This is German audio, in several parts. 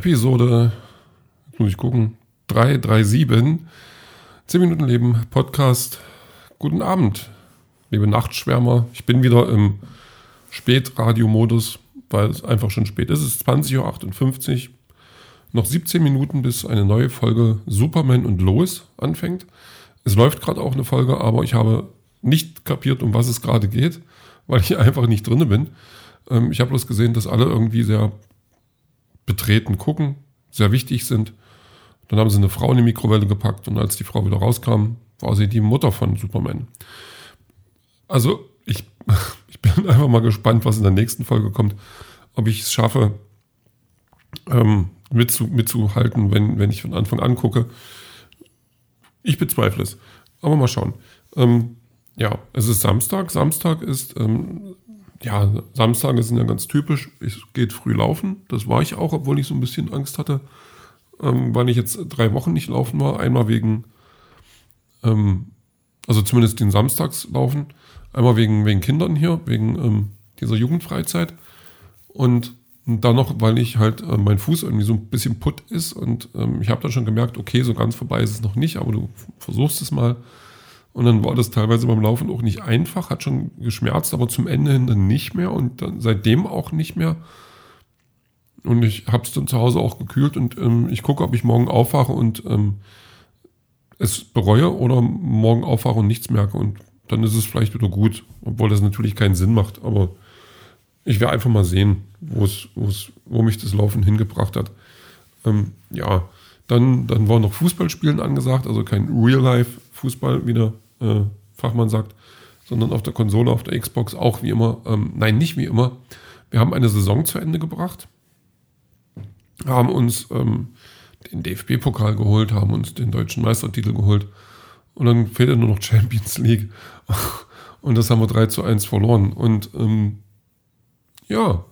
Episode, muss ich gucken, 337, 10 Minuten Leben, Podcast. Guten Abend, liebe Nachtschwärmer. Ich bin wieder im Spätradiomodus, weil es einfach schon spät ist. Es ist 20.58 Uhr. Noch 17 Minuten, bis eine neue Folge Superman und Lois anfängt. Es läuft gerade auch eine Folge, aber ich habe nicht kapiert, um was es gerade geht, weil ich einfach nicht drinne bin. Ähm, ich habe bloß gesehen, dass alle irgendwie sehr betreten gucken, sehr wichtig sind. Dann haben sie eine Frau in die Mikrowelle gepackt und als die Frau wieder rauskam, war sie die Mutter von Superman. Also ich, ich bin einfach mal gespannt, was in der nächsten Folge kommt, ob ich es schaffe, ähm, mitzu, mitzuhalten, wenn, wenn ich von Anfang an gucke. Ich bezweifle es. Aber mal schauen. Ähm, ja, es ist Samstag. Samstag ist, ähm, ja, Samstage sind ja ganz typisch. Es geht früh laufen. Das war ich auch, obwohl ich so ein bisschen Angst hatte, ähm, weil ich jetzt drei Wochen nicht laufen war. Einmal wegen, ähm, also zumindest den Samstags laufen. Einmal wegen, wegen Kindern hier, wegen ähm, dieser Jugendfreizeit. Und dann noch, weil ich halt äh, mein Fuß irgendwie so ein bisschen putt ist und ähm, ich habe dann schon gemerkt, okay, so ganz vorbei ist es noch nicht, aber du versuchst es mal. Und dann war das teilweise beim Laufen auch nicht einfach, hat schon geschmerzt, aber zum Ende hin dann nicht mehr und dann seitdem auch nicht mehr. Und ich habe es dann zu Hause auch gekühlt und ähm, ich gucke, ob ich morgen aufwache und ähm, es bereue oder morgen aufwache und nichts merke und dann ist es vielleicht wieder gut, obwohl das natürlich keinen Sinn macht, aber ich werde einfach mal sehen, wo es, wo mich das Laufen hingebracht hat. Ähm, ja, dann, dann war noch Fußballspielen angesagt, also kein Real-Life-Fußball, wie der äh, Fachmann sagt, sondern auf der Konsole, auf der Xbox auch wie immer. Ähm, nein, nicht wie immer. Wir haben eine Saison zu Ende gebracht, haben uns ähm, den DFB-Pokal geholt, haben uns den deutschen Meistertitel geholt und dann fehlt nur noch Champions League. Und das haben wir 3 zu 1 verloren. Und ähm, ja,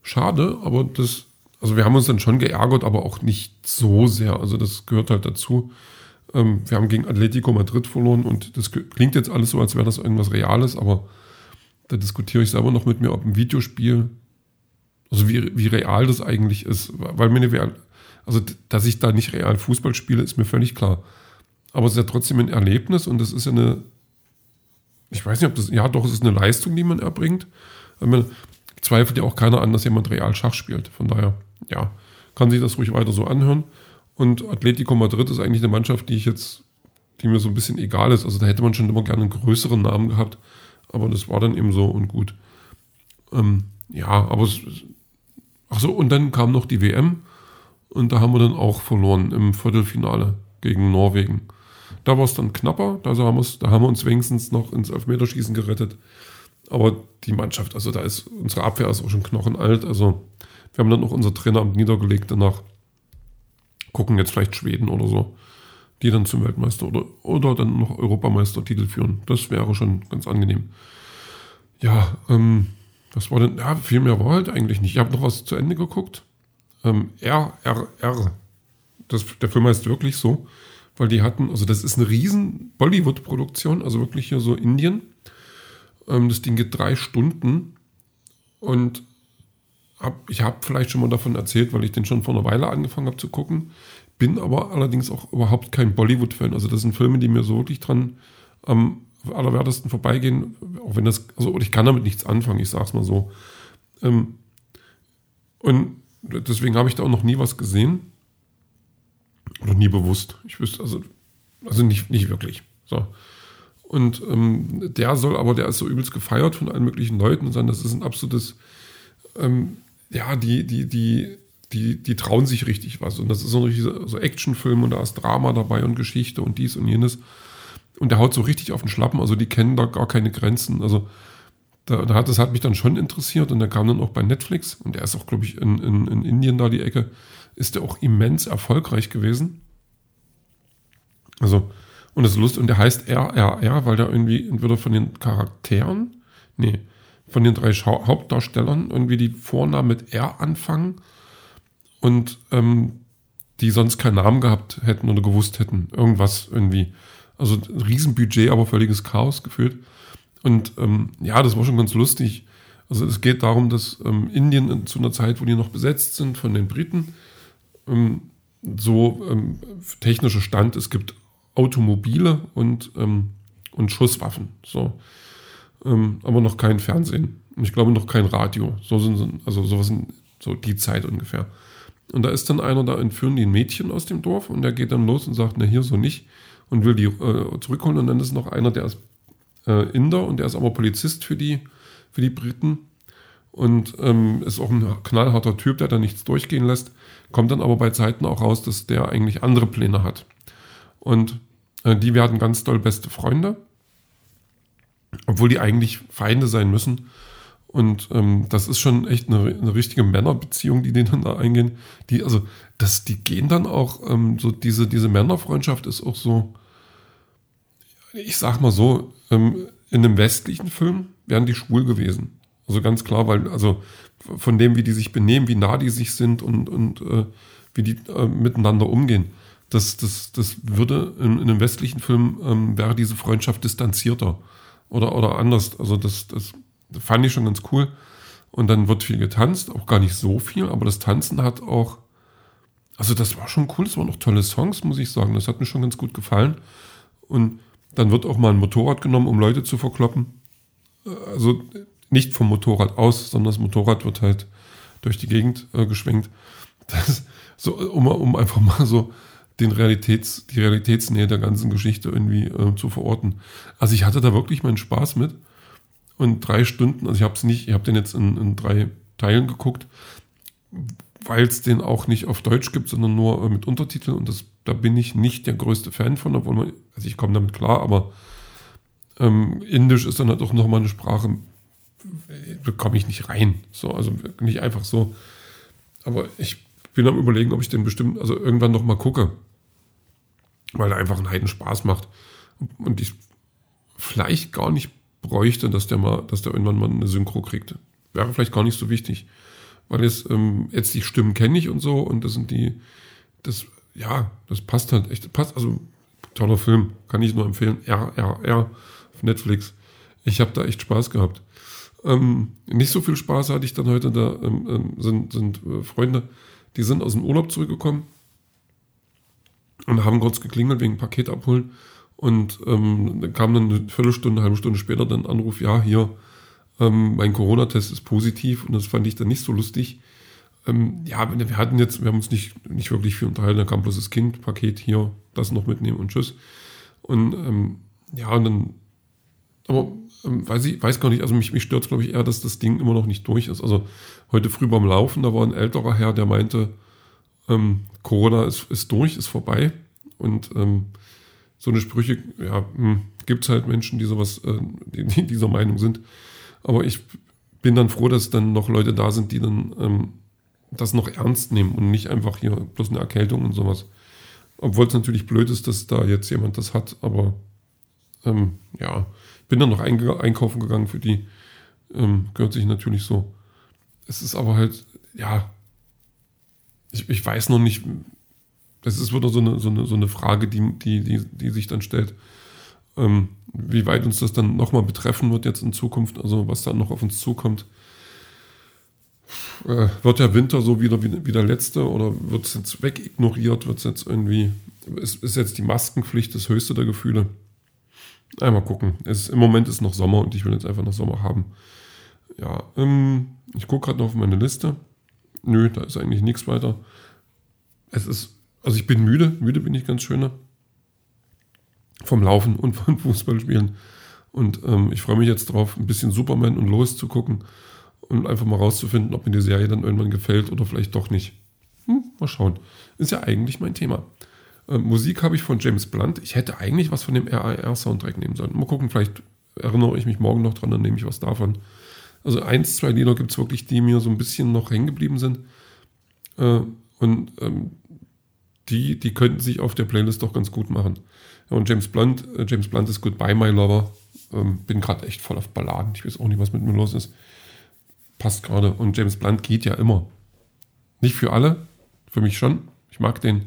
schade, aber das, also wir haben uns dann schon geärgert, aber auch nicht so sehr. Also das gehört halt dazu. Ähm, wir haben gegen Atletico Madrid verloren und das klingt jetzt alles so, als wäre das irgendwas Reales, aber da diskutiere ich selber noch mit mir, ob ein Videospiel, also wie, wie real das eigentlich ist, weil mir eine, also dass ich da nicht real Fußball spiele, ist mir völlig klar. Aber es ist ja trotzdem ein Erlebnis und das ist ja eine, ich weiß nicht, ob das, ja doch, es ist eine Leistung, die man erbringt. Man, zweifelt ja auch keiner an, dass jemand real Schach spielt. Von daher, ja, kann sich das ruhig weiter so anhören. Und Atletico Madrid ist eigentlich eine Mannschaft, die ich jetzt, die mir so ein bisschen egal ist. Also da hätte man schon immer gerne einen größeren Namen gehabt, aber das war dann eben so und gut. Ähm, ja, aber es, ach so, und dann kam noch die WM und da haben wir dann auch verloren im Viertelfinale gegen Norwegen. Da war es dann knapper, also haben da haben wir uns wenigstens noch ins Elfmeterschießen gerettet. Aber die Mannschaft, also da ist unsere Abwehr ist auch schon knochenalt. Also wir haben dann noch unser Traineramt niedergelegt danach. Gucken jetzt vielleicht Schweden oder so, die dann zum Weltmeister oder, oder dann noch Europameistertitel führen. Das wäre schon ganz angenehm. Ja, ähm, was war denn? Ja, viel mehr war halt eigentlich nicht. Ich habe noch was zu Ende geguckt. Ähm, RRR. Das, der Film heißt wirklich so, weil die hatten, also das ist eine riesen Bollywood-Produktion, also wirklich hier so Indien. Ähm, das Ding geht drei Stunden und hab, ich habe vielleicht schon mal davon erzählt, weil ich den schon vor einer Weile angefangen habe zu gucken. Bin aber allerdings auch überhaupt kein Bollywood-Fan. Also das sind Filme, die mir so wirklich dran am allerwertesten vorbeigehen, auch wenn das, also ich kann damit nichts anfangen, ich sag's mal so. Ähm, und deswegen habe ich da auch noch nie was gesehen. Oder nie bewusst. Ich wüsste, also, also nicht, nicht wirklich. So. Und ähm, der soll aber, der ist so übelst gefeiert von allen möglichen Leuten und sagen, das ist ein absolutes, ähm, ja, die, die, die, die, die trauen sich richtig was. Und das ist so ein so Actionfilm und da ist Drama dabei und Geschichte und dies und jenes. Und der haut so richtig auf den Schlappen, also die kennen da gar keine Grenzen. Also da, da hat, das hat mich dann schon interessiert und der kam dann auch bei Netflix und der ist auch, glaube ich, in, in, in Indien da die Ecke, ist der auch immens erfolgreich gewesen. Also und das ist lustig. Und der heißt RRR, weil der irgendwie entweder von den Charakteren, nee, von den drei Schau Hauptdarstellern irgendwie die Vornamen mit R anfangen und ähm, die sonst keinen Namen gehabt hätten oder gewusst hätten. Irgendwas irgendwie. Also ein Riesenbudget, aber völliges Chaos gefühlt. Und ähm, ja, das war schon ganz lustig. Also es geht darum, dass ähm, Indien zu einer Zeit, wo die noch besetzt sind von den Briten, ähm, so ähm, technischer Stand, es gibt Automobile und, ähm, und Schusswaffen. So. Ähm, aber noch kein Fernsehen. Und ich glaube noch kein Radio. So sind also sowas in so die Zeit ungefähr. Und da ist dann einer, da entführen die ein Mädchen aus dem Dorf und der geht dann los und sagt, na hier so nicht und will die äh, zurückholen. Und dann ist noch einer, der ist äh, Inder und der ist aber Polizist für die, für die Briten und ähm, ist auch ein knallharter Typ, der da nichts durchgehen lässt. Kommt dann aber bei Zeiten auch raus, dass der eigentlich andere Pläne hat. Und äh, die werden ganz doll beste Freunde, obwohl die eigentlich Feinde sein müssen. Und ähm, das ist schon echt eine, eine, richtige Männerbeziehung, die denen da eingehen. Die, also, das, die gehen dann auch, ähm, so diese, diese Männerfreundschaft ist auch so, ich sag mal so, ähm, in einem westlichen Film wären die schwul gewesen. Also ganz klar, weil, also von dem, wie die sich benehmen, wie nah die sich sind und, und äh, wie die äh, miteinander umgehen. Das, das, das würde in, in einem westlichen Film ähm, wäre diese Freundschaft distanzierter oder, oder anders. Also das, das fand ich schon ganz cool. Und dann wird viel getanzt, auch gar nicht so viel, aber das Tanzen hat auch, also das war schon cool, es waren auch tolle Songs, muss ich sagen. Das hat mir schon ganz gut gefallen. Und dann wird auch mal ein Motorrad genommen, um Leute zu verkloppen. Also nicht vom Motorrad aus, sondern das Motorrad wird halt durch die Gegend äh, geschwenkt. Das, so, um, um einfach mal so den Realitäts, die Realitätsnähe der ganzen Geschichte irgendwie äh, zu verorten. Also ich hatte da wirklich meinen Spaß mit. Und drei Stunden, also ich habe es nicht, ich habe den jetzt in, in, drei Teilen geguckt, weil es den auch nicht auf Deutsch gibt, sondern nur äh, mit Untertiteln. Und das, da bin ich nicht der größte Fan von, obwohl man, also ich komme damit klar, aber ähm, Indisch ist dann halt auch nochmal eine Sprache, bekomme ich nicht rein, so, also nicht einfach so, aber ich bin am überlegen, ob ich den bestimmt, also irgendwann nochmal gucke, weil er einfach einen Heiden Spaß macht und ich vielleicht gar nicht bräuchte, dass der mal, dass der irgendwann mal eine Synchro kriegt. Wäre vielleicht gar nicht so wichtig. Weil jetzt, ähm, jetzt die Stimmen kenne ich und so und das sind die, das, ja, das passt halt echt, passt, also toller Film, kann ich nur empfehlen. RRR auf Netflix. Ich habe da echt Spaß gehabt. Ähm, nicht so viel Spaß hatte ich dann heute, da ähm, ähm sind, sind äh, Freunde, die sind aus dem Urlaub zurückgekommen und haben kurz geklingelt wegen Paket abholen und ähm, kam dann eine Viertelstunde, eine halbe Stunde später dann Anruf, ja, hier, ähm, mein Corona-Test ist positiv und das fand ich dann nicht so lustig. Ähm, ja, wir hatten jetzt, wir haben uns nicht, nicht wirklich viel unterhalten, da kam bloß das Kind, Paket hier, das noch mitnehmen und tschüss. Und ähm, ja, und dann, aber ähm, weiß ich, weiß gar nicht, also mich, mich stört glaube ich, eher, dass das Ding immer noch nicht durch ist. Also heute früh beim Laufen, da war ein älterer Herr, der meinte, ähm, Corona ist, ist durch, ist vorbei. Und ähm, so eine Sprüche, ja, hm, gibt es halt Menschen, die sowas, äh, die, die dieser Meinung sind. Aber ich bin dann froh, dass dann noch Leute da sind, die dann ähm, das noch ernst nehmen und nicht einfach hier bloß eine Erkältung und sowas. Obwohl es natürlich blöd ist, dass da jetzt jemand das hat, aber ähm, ja, bin dann noch einkaufen gegangen für die. Ähm, gehört sich natürlich so. Es ist aber halt, ja, ich, ich weiß noch nicht, das ist wieder so eine, so eine, so eine Frage, die, die, die, die sich dann stellt, ähm, wie weit uns das dann nochmal betreffen wird jetzt in Zukunft, also was dann noch auf uns zukommt. Äh, wird der Winter so wieder wie, wie der letzte oder wird es jetzt wegignoriert? Wird es jetzt irgendwie, ist, ist jetzt die Maskenpflicht das höchste der Gefühle? Einmal gucken. Es, Im Moment ist noch Sommer und ich will jetzt einfach noch Sommer haben. Ja, ähm, ich gucke gerade noch auf meine Liste. Nö, da ist eigentlich nichts weiter. Es ist also ich bin müde, müde bin ich ganz schöner. Vom Laufen und von Fußballspielen. Und ähm, ich freue mich jetzt drauf, ein bisschen Superman und Lois zu gucken und einfach mal rauszufinden, ob mir die Serie dann irgendwann gefällt oder vielleicht doch nicht. Hm, mal schauen. Ist ja eigentlich mein Thema. Ähm, Musik habe ich von James Blunt. Ich hätte eigentlich was von dem RAR-Soundtrack nehmen sollen. Mal gucken, vielleicht erinnere ich mich morgen noch dran, dann nehme ich was davon. Also eins, zwei Lieder gibt es wirklich, die mir so ein bisschen noch hängen geblieben sind. Äh, und ähm, die, die könnten sich auf der Playlist doch ganz gut machen. Ja, und James Blunt, äh, James Blunt ist Goodbye My Lover. Ähm, bin gerade echt voll auf Balladen. Ich weiß auch nicht, was mit mir los ist. Passt gerade. Und James Blunt geht ja immer. Nicht für alle, für mich schon. Ich mag den,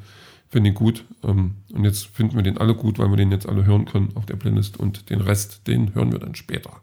finde ihn gut. Ähm, und jetzt finden wir den alle gut, weil wir den jetzt alle hören können auf der Playlist. Und den Rest, den hören wir dann später.